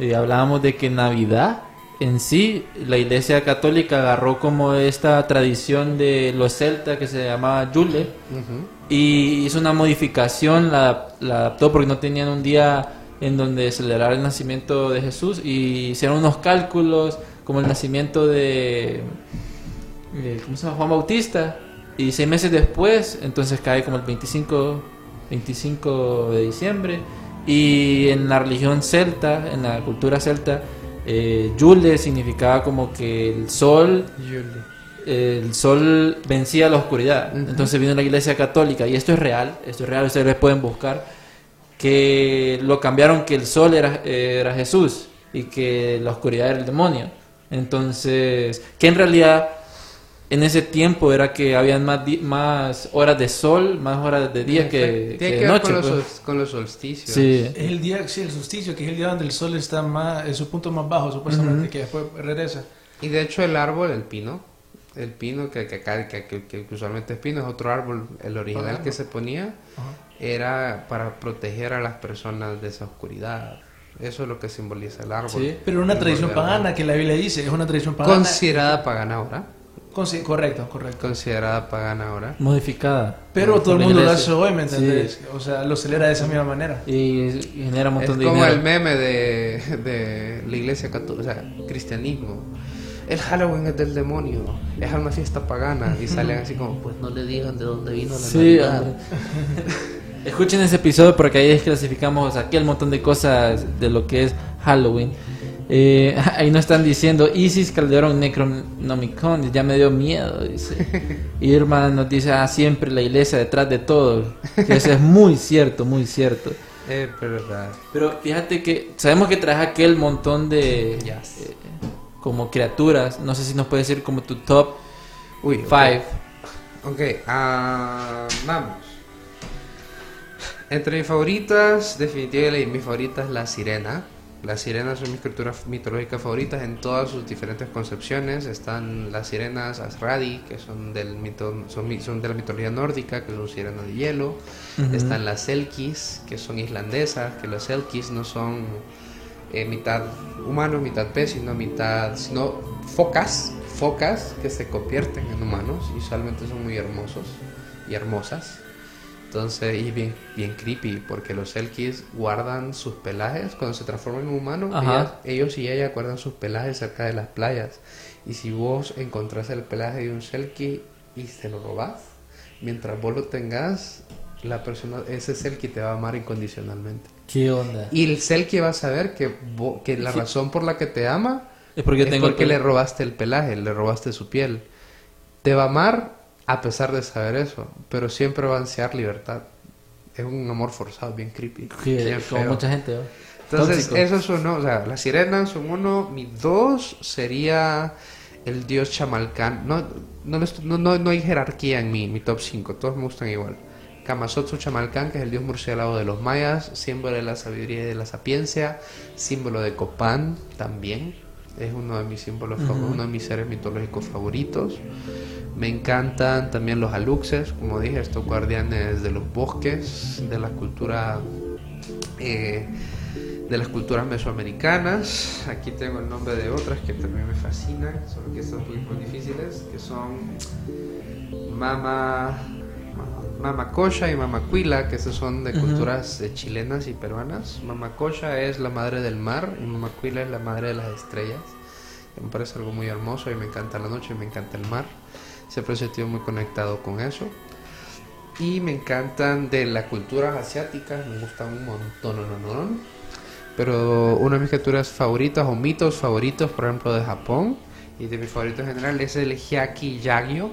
eh, hablábamos de que Navidad en sí, la Iglesia Católica agarró como esta tradición de los celtas que se llamaba Yule y hizo una modificación, la, la adaptó porque no tenían un día en donde celebrar el nacimiento de Jesús y hicieron unos cálculos como el nacimiento de eh, ¿cómo se llama? Juan Bautista y seis meses después entonces cae como el 25 25 de diciembre y en la religión celta en la cultura celta eh, Yule significaba como que el sol el sol vencía la oscuridad. Ujú. Entonces vino la iglesia católica, y esto es real, esto es real, ustedes pueden buscar, que lo cambiaron que el sol era, era Jesús y que la oscuridad era el demonio. Entonces, que en realidad en ese tiempo era que habían más, di- más horas de sol, más horas de día que, Tiene que que de ver noche. con, los, pues. con los solsticios. Sí. Es el día, sí, el solsticio, que es el día donde el sol está más, en su punto más bajo, supuestamente, Ujú. que después regresa. Y de hecho el árbol, el pino, el pino que, que acá que, que- que usualmente es pino, es otro árbol, el original Ajá. que se ponía Ajá. era para proteger a las personas de esa oscuridad. Eso es lo que simboliza el árbol. Sí. Pero una tradición pagana que la Biblia dice, es una tradición pagana. Considerada pagana ahora. Consi- correcto, correcto. Considerada pagana ahora. Modificada. Pero todo el mundo hace hoy, ¿me Sí. entendés? O sea, lo celebra de esa misma manera. Y, y genera un Es montón de como dinero. el meme de, de la iglesia católica, o sea, cristianismo. El Halloween es del demonio, es una fiesta pagana. Y salen así como, pues no le digan de dónde vino la Sí. Escuchen ese episodio porque ahí desclasificamos aquel montón de cosas de lo que es Halloween. Eh, ahí nos están diciendo Isis Calderón Necronomicon, ya me dio miedo, dice. Irma nos dice, ah, siempre la iglesia detrás de todo. Que eso es muy cierto, muy cierto. Es verdad. Pero fíjate que sabemos que traes aquel montón de Yes. eh, como criaturas. No sé si nos puedes decir como tu top Uy, ok. 5. Ok, ah, vamos. Entre mis favoritas, definitivamente mi favorita es la sirena. Las sirenas son mis criaturas mitológicas favoritas en todas sus diferentes concepciones. Están las sirenas Asradi, que son, del mito, son, son de la mitología nórdica, que son sirenas de hielo. Están las Selkis, que son islandesas, que los Selkis no son eh, mitad humano, mitad pez, sino mitad, sino focas, focas que se convierten en humanos y usualmente son muy hermosos y hermosas. Entonces, y bien, bien creepy, porque los Selkis guardan sus pelajes cuando se transforman en humanos. Ellas- ellos y ella guardan sus pelajes cerca de las playas. Y si vos encontrás el pelaje de un Selkie y se lo robás, mientras vos lo tengas, la persona, ese Selkie te va a amar incondicionalmente. ¿Qué onda? Y el Selkie va a saber que, vo- que la razón por la que te ama Es porque es tengo porque le robaste el pelaje, le robaste su piel. Te va a amar a pesar de saber eso, pero siempre va a ansiar libertad. Es un amor forzado, bien creepy. Sí, bien como mucha gente. ¿no? Entonces, Tóxico. esos son, ¿no? o sea, las sirenas son uno. Mi dos sería el dios Chamalcán. No, no, no, no hay jerarquía en mi, mi top 5, todos me gustan igual. Kamazotsu Chamalcán, que es el dios murciélago de los mayas, símbolo de la sabiduría y de la sapiencia, símbolo de Copán también. Es uno de mis símbolos, uno de mis seres mitológicos favoritos. Me encantan también los aluxes, como dije, estos guardianes de los bosques, de la cultura eh, de las culturas mesoamericanas. Aquí tengo el nombre de otras que también me fascinan, solo que son un poquito difíciles, que son Mama, Mama Cocha y Mama Cuila, que esas son de culturas eh, chilenas y peruanas. Mama Cocha es la madre del mar y Mama Cuila es la madre de las estrellas. Me parece algo muy hermoso y me encanta la noche y me encanta el mar. Siempre he sentido muy conectado con eso. Y me encantan de las culturas asiáticas, me gustan un montón, no, no, no. Pero una de mis criaturas favoritas o mitos favoritos, por ejemplo, de Japón y de mis favoritos en general es el Hyaki Yagyo,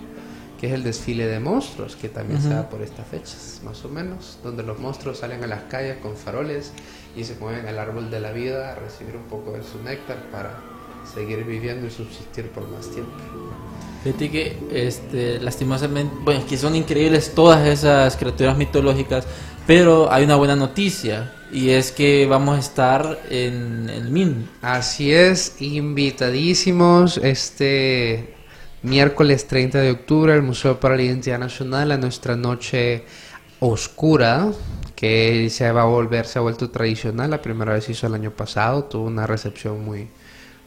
que es el desfile de monstruos, que también se da por estas fechas, más o menos, donde los monstruos salen a las calles con faroles y se mueven al árbol de la vida a recibir un poco de su néctar para seguir viviendo y subsistir por más tiempo. Fíjate que, este, lastimosamente, bueno, es que son increíbles todas esas criaturas mitológicas, pero hay una buena noticia, y es que vamos a estar en el MIN. Así es, invitadísimos este miércoles 30 de octubre al Museo para la Identidad Nacional a nuestra noche oscura que se va a volver, se ha vuelto tradicional, la primera vez hizo el año pasado, tuvo una recepción muy,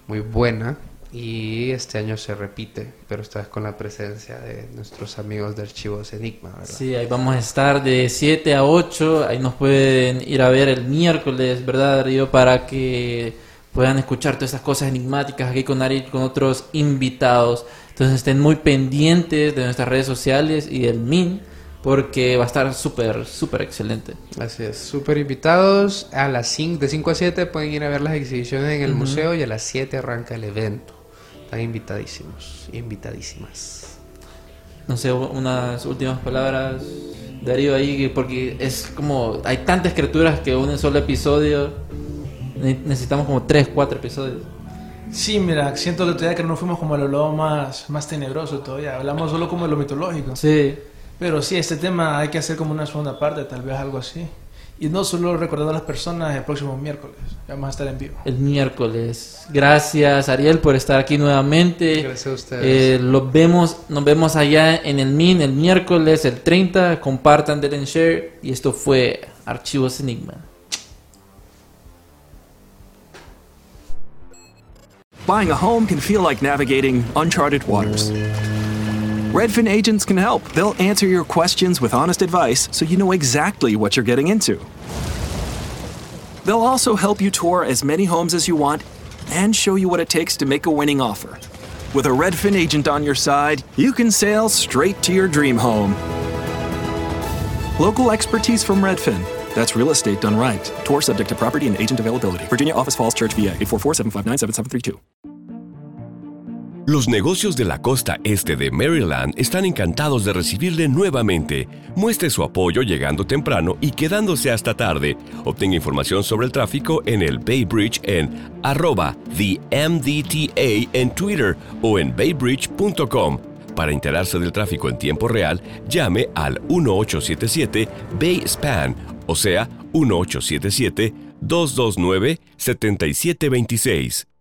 muy buena y este año se repite, pero esta vez con la presencia de nuestros amigos de Archivos Enigma, ¿verdad? Sí, ahí vamos a estar de 7 a 8, ahí nos pueden ir a ver el miércoles, ¿verdad, Darío? Para que puedan escuchar todas esas cosas enigmáticas aquí con Ari, con otros invitados. Entonces estén muy pendientes de nuestras redes sociales y del MIN, porque va a estar súper, súper excelente. Así es, súper invitados. A las 5, de 5 a 7 pueden ir a ver las exhibiciones en el museo y a las 7 arranca el evento. Están invitadísimos, invitadísimas. No sé, unas últimas palabras, Darío, ahí, porque es como, hay tantas criaturas que un solo episodio, ne- necesitamos como 3, 4 episodios. Sí, mira, siento que todavía que no fuimos como a lo lado más, más tenebroso todavía. Hablamos solo como de lo mitológico. Sí. Pero sí, este tema hay que hacer como una segunda parte, tal vez algo así. Y no solo recordando a las personas el próximo miércoles. Vamos a estar en vivo. el miércoles. Gracias Ariel por estar aquí nuevamente. Gracias a ustedes. Eh, los vemos, nos vemos allá en el MIN el miércoles, el 30. Compartan, denle share. Y esto fue Archivos Enigma. Buying a home can feel like navigating uncharted waters. Redfin agents can help. They'll answer your questions with honest advice so you know exactly what you're getting into. They'll also help you tour as many homes as you want and show you what it takes to make a winning offer. With a Redfin agent on your side, you can sail straight to your dream home. Local expertise from Redfin. That's real estate done right. Tour subject to property and agent availability. Virginia Office Falls Church, VA 844 759 7732. Los negocios de la costa este de Maryland están encantados de recibirle nuevamente. Muestre su apoyo llegando temprano y quedándose hasta tarde. Obtenga información sobre el tráfico en el Bay Bridge en arroba the MDTA en Twitter o en baybridge.com. Para enterarse del tráfico en tiempo real, llame al 1877 Bay Span, o sea, 1877-229-7726.